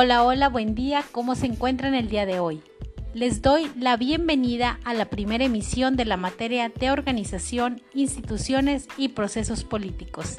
Hola, hola, buen día, ¿cómo se encuentran el día de hoy? Les doy la bienvenida a la primera emisión de la materia de organización, instituciones y procesos políticos.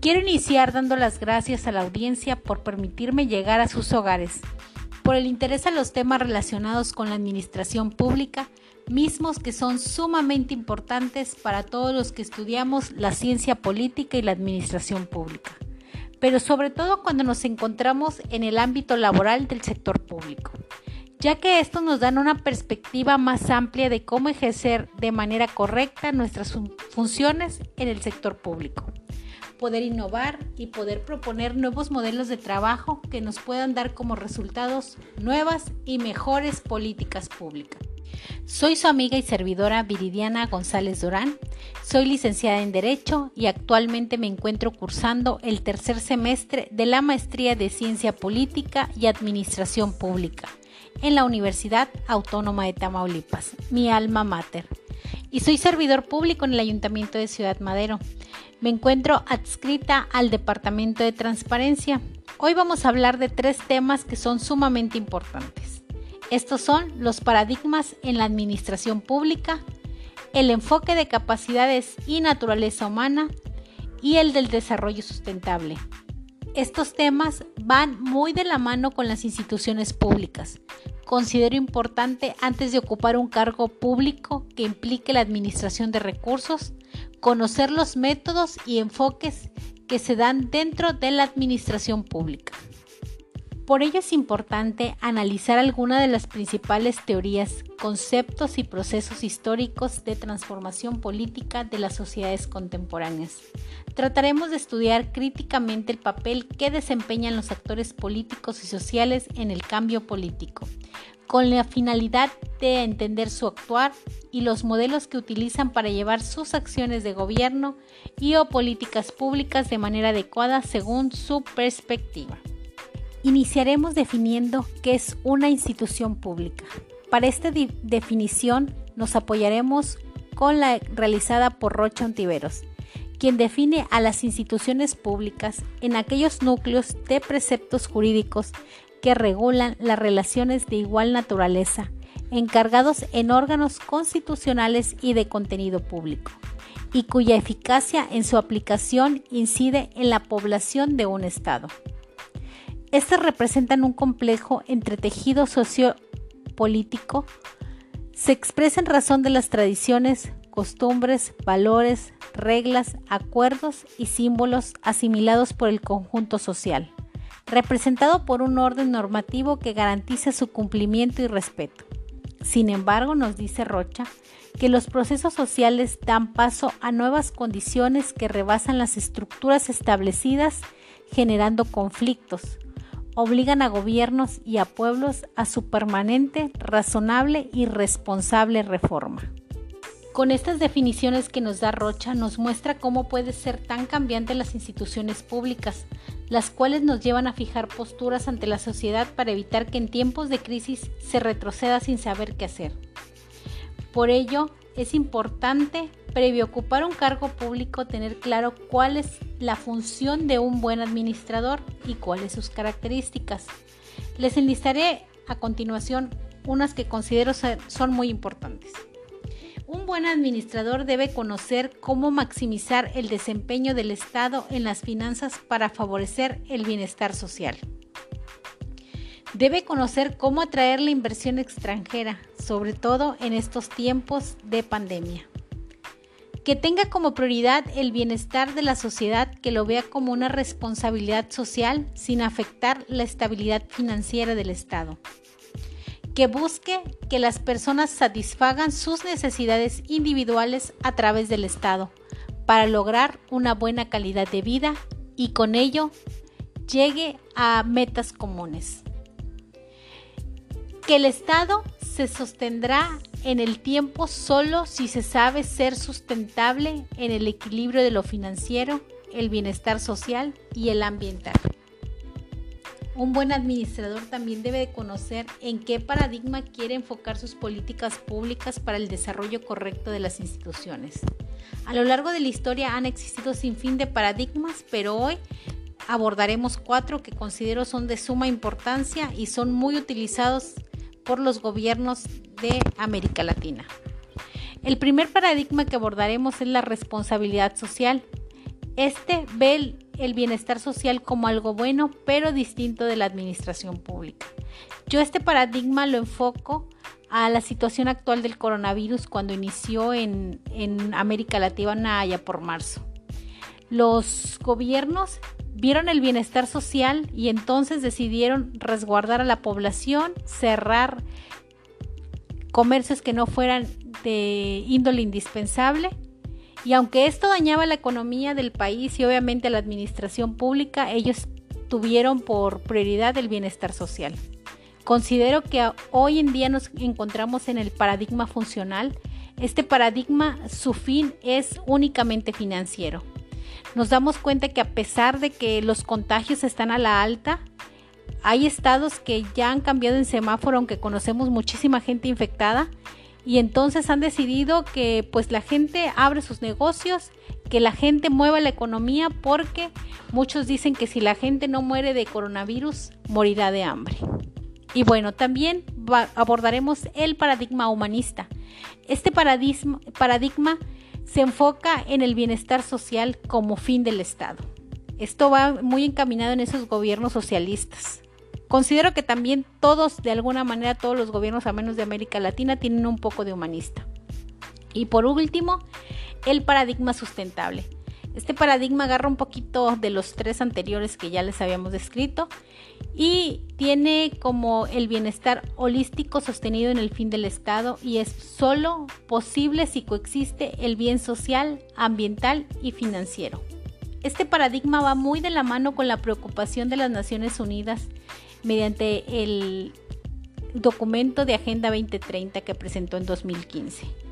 Quiero iniciar dando las gracias a la audiencia por permitirme llegar a sus hogares, por el interés a los temas relacionados con la administración pública, mismos que son sumamente importantes para todos los que estudiamos la ciencia política y la administración pública pero sobre todo cuando nos encontramos en el ámbito laboral del sector público, ya que esto nos da una perspectiva más amplia de cómo ejercer de manera correcta nuestras funciones en el sector público, poder innovar y poder proponer nuevos modelos de trabajo que nos puedan dar como resultados nuevas y mejores políticas públicas. Soy su amiga y servidora Viridiana González Durán. Soy licenciada en Derecho y actualmente me encuentro cursando el tercer semestre de la Maestría de Ciencia Política y Administración Pública en la Universidad Autónoma de Tamaulipas, mi alma mater. Y soy servidor público en el Ayuntamiento de Ciudad Madero. Me encuentro adscrita al Departamento de Transparencia. Hoy vamos a hablar de tres temas que son sumamente importantes. Estos son los paradigmas en la administración pública, el enfoque de capacidades y naturaleza humana y el del desarrollo sustentable. Estos temas van muy de la mano con las instituciones públicas. Considero importante antes de ocupar un cargo público que implique la administración de recursos, conocer los métodos y enfoques que se dan dentro de la administración pública. Por ello es importante analizar algunas de las principales teorías, conceptos y procesos históricos de transformación política de las sociedades contemporáneas. Trataremos de estudiar críticamente el papel que desempeñan los actores políticos y sociales en el cambio político, con la finalidad de entender su actuar y los modelos que utilizan para llevar sus acciones de gobierno y o políticas públicas de manera adecuada según su perspectiva. Iniciaremos definiendo qué es una institución pública. Para esta definición nos apoyaremos con la realizada por Rocha Ontiveros, quien define a las instituciones públicas en aquellos núcleos de preceptos jurídicos que regulan las relaciones de igual naturaleza, encargados en órganos constitucionales y de contenido público, y cuya eficacia en su aplicación incide en la población de un Estado. Estas representan un complejo entretejido sociopolítico. Se expresa en razón de las tradiciones, costumbres, valores, reglas, acuerdos y símbolos asimilados por el conjunto social, representado por un orden normativo que garantiza su cumplimiento y respeto. Sin embargo, nos dice Rocha que los procesos sociales dan paso a nuevas condiciones que rebasan las estructuras establecidas, generando conflictos, obligan a gobiernos y a pueblos a su permanente, razonable y responsable reforma. Con estas definiciones que nos da Rocha nos muestra cómo puede ser tan cambiante las instituciones públicas, las cuales nos llevan a fijar posturas ante la sociedad para evitar que en tiempos de crisis se retroceda sin saber qué hacer. Por ello, es importante, previo ocupar un cargo público, tener claro cuál es la función de un buen administrador y cuáles sus características. Les enlistaré a continuación unas que considero son muy importantes. Un buen administrador debe conocer cómo maximizar el desempeño del Estado en las finanzas para favorecer el bienestar social. Debe conocer cómo atraer la inversión extranjera, sobre todo en estos tiempos de pandemia. Que tenga como prioridad el bienestar de la sociedad, que lo vea como una responsabilidad social sin afectar la estabilidad financiera del Estado. Que busque que las personas satisfagan sus necesidades individuales a través del Estado para lograr una buena calidad de vida y con ello llegue a metas comunes que el Estado se sostendrá en el tiempo solo si se sabe ser sustentable en el equilibrio de lo financiero, el bienestar social y el ambiental. Un buen administrador también debe de conocer en qué paradigma quiere enfocar sus políticas públicas para el desarrollo correcto de las instituciones. A lo largo de la historia han existido sin fin de paradigmas, pero hoy abordaremos cuatro que considero son de suma importancia y son muy utilizados por los gobiernos de América Latina. El primer paradigma que abordaremos es la responsabilidad social. Este ve el, bienestar social como algo bueno, pero distinto de la administración pública. Yo este paradigma lo enfoco a la situación actual del coronavirus cuando inició en, en América Latina allá por marzo. Los gobiernos vieron el bienestar social y entonces decidieron resguardar a la población, cerrar comercios que no fueran de índole indispensable. Y aunque esto dañaba la economía del país y obviamente la administración pública, ellos tuvieron por prioridad el bienestar social. Considero que hoy en día nos encontramos en el paradigma funcional. Este paradigma, su fin es únicamente financiero nos damos cuenta que a pesar de que los contagios están a la alta, hay estados que ya han cambiado en semáforo, aunque conocemos muchísima gente infectada, y entonces han decidido que pues la gente abre sus negocios, que la gente mueva la economía, porque muchos dicen que si la gente no muere de coronavirus, morirá de hambre. Y bueno, también abordaremos el paradigma humanista. Este paradigma, paradigma se enfoca en el bienestar social como fin del Estado. Esto va muy encaminado en esos gobiernos socialistas. Considero que también todos, de alguna manera, todos los gobiernos, a menos de América Latina, tienen un poco de humanista. Y por último, el paradigma sustentable. Este paradigma agarra un poquito de los tres anteriores que ya les habíamos descrito y tiene como el bienestar holístico sostenido en el fin del Estado y es solo posible si coexiste el bien social, ambiental y financiero. Este paradigma va muy de la mano con la preocupación de las Naciones Unidas mediante el documento de Agenda 2030 que presentó en 2015.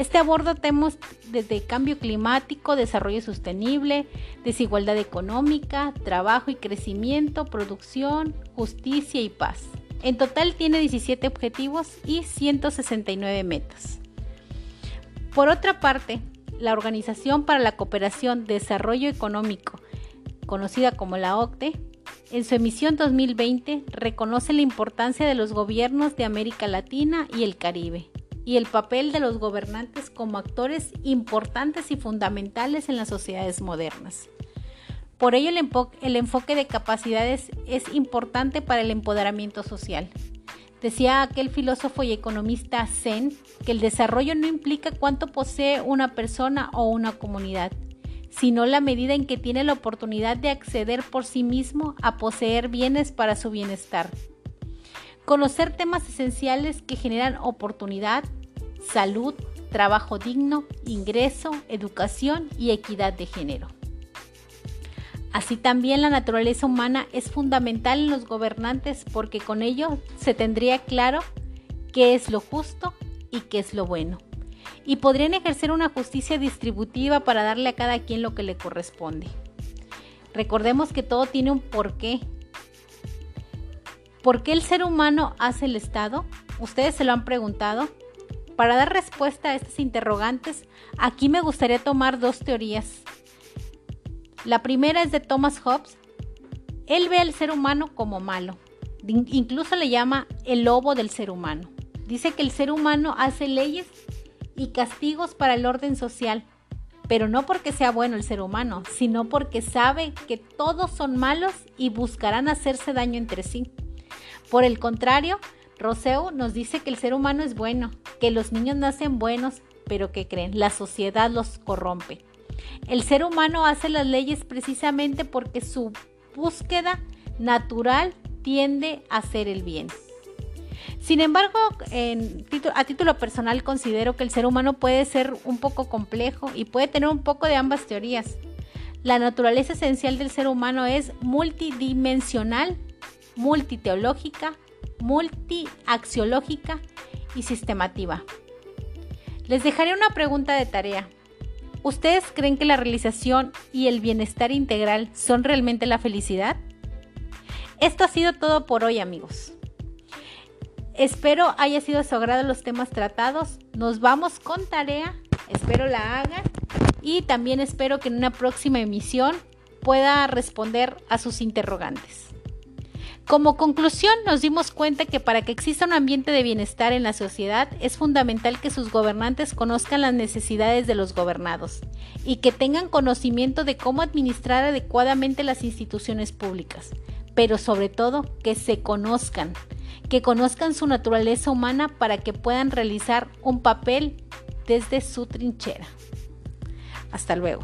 Este aborda temas desde cambio climático, desarrollo sostenible, desigualdad económica, trabajo y crecimiento, producción, justicia y paz. En total tiene 17 objetivos y 169 metas. Por otra parte, la Organización para la Cooperación, Desarrollo Económico, conocida como la OCDE, en su emisión 2020 reconoce la importancia de los gobiernos de América Latina y el Caribe y el papel de los gobernantes como actores importantes y fundamentales en las sociedades modernas. Por ello, el, enfoque de capacidades es importante para el empoderamiento social. Decía aquel filósofo y economista Zen que el desarrollo no implica cuánto posee una persona o una comunidad, sino la medida en que tiene la oportunidad de acceder por sí mismo a poseer bienes para su bienestar. Conocer temas esenciales que generan oportunidad, salud, trabajo digno, ingreso, educación y equidad de género. Así también la naturaleza humana es fundamental en los gobernantes porque con ello se tendría claro qué es lo justo y qué es lo bueno. Y podrían ejercer una justicia distributiva para darle a cada quien lo que le corresponde. Recordemos que todo tiene un porqué ¿Por qué el ser humano hace el Estado? ¿Ustedes se lo han preguntado? Para dar respuesta a estas interrogantes, aquí me gustaría tomar dos teorías. La primera es de Thomas Hobbes. Él ve al ser humano como malo. Incluso le llama el lobo del ser humano. Dice que el ser humano hace leyes y castigos para el orden social, pero no porque sea bueno el ser humano, sino porque sabe que todos son malos y buscarán hacerse daño entre sí. Por el contrario, Rousseau nos dice que el ser humano es bueno, que los niños nacen buenos, pero que creen, la sociedad los corrompe. El ser humano hace las leyes precisamente porque su búsqueda natural tiende a hacer el bien. Sin embargo, a título personal considero que el ser humano puede ser un poco complejo y puede tener un poco de ambas teorías. La naturaleza esencial del ser humano es multidimensional multiteológica, multiaxiológica y sistemativa. Les dejaré una pregunta de tarea. ¿Ustedes creen que la realización y el bienestar integral son realmente la felicidad? Esto ha sido todo por hoy amigos. Espero haya sido de los temas tratados. Nos vamos con tarea. Espero la hagan. Y también espero que en una próxima emisión pueda responder a sus interrogantes. Como conclusión, nos dimos cuenta que para que exista un ambiente de bienestar en la sociedad es fundamental que sus gobernantes conozcan las necesidades de los gobernados y que tengan conocimiento de cómo administrar adecuadamente las instituciones públicas, pero sobre todo que se conozcan, que conozcan su naturaleza humana para que puedan realizar un papel desde su trinchera. Hasta luego.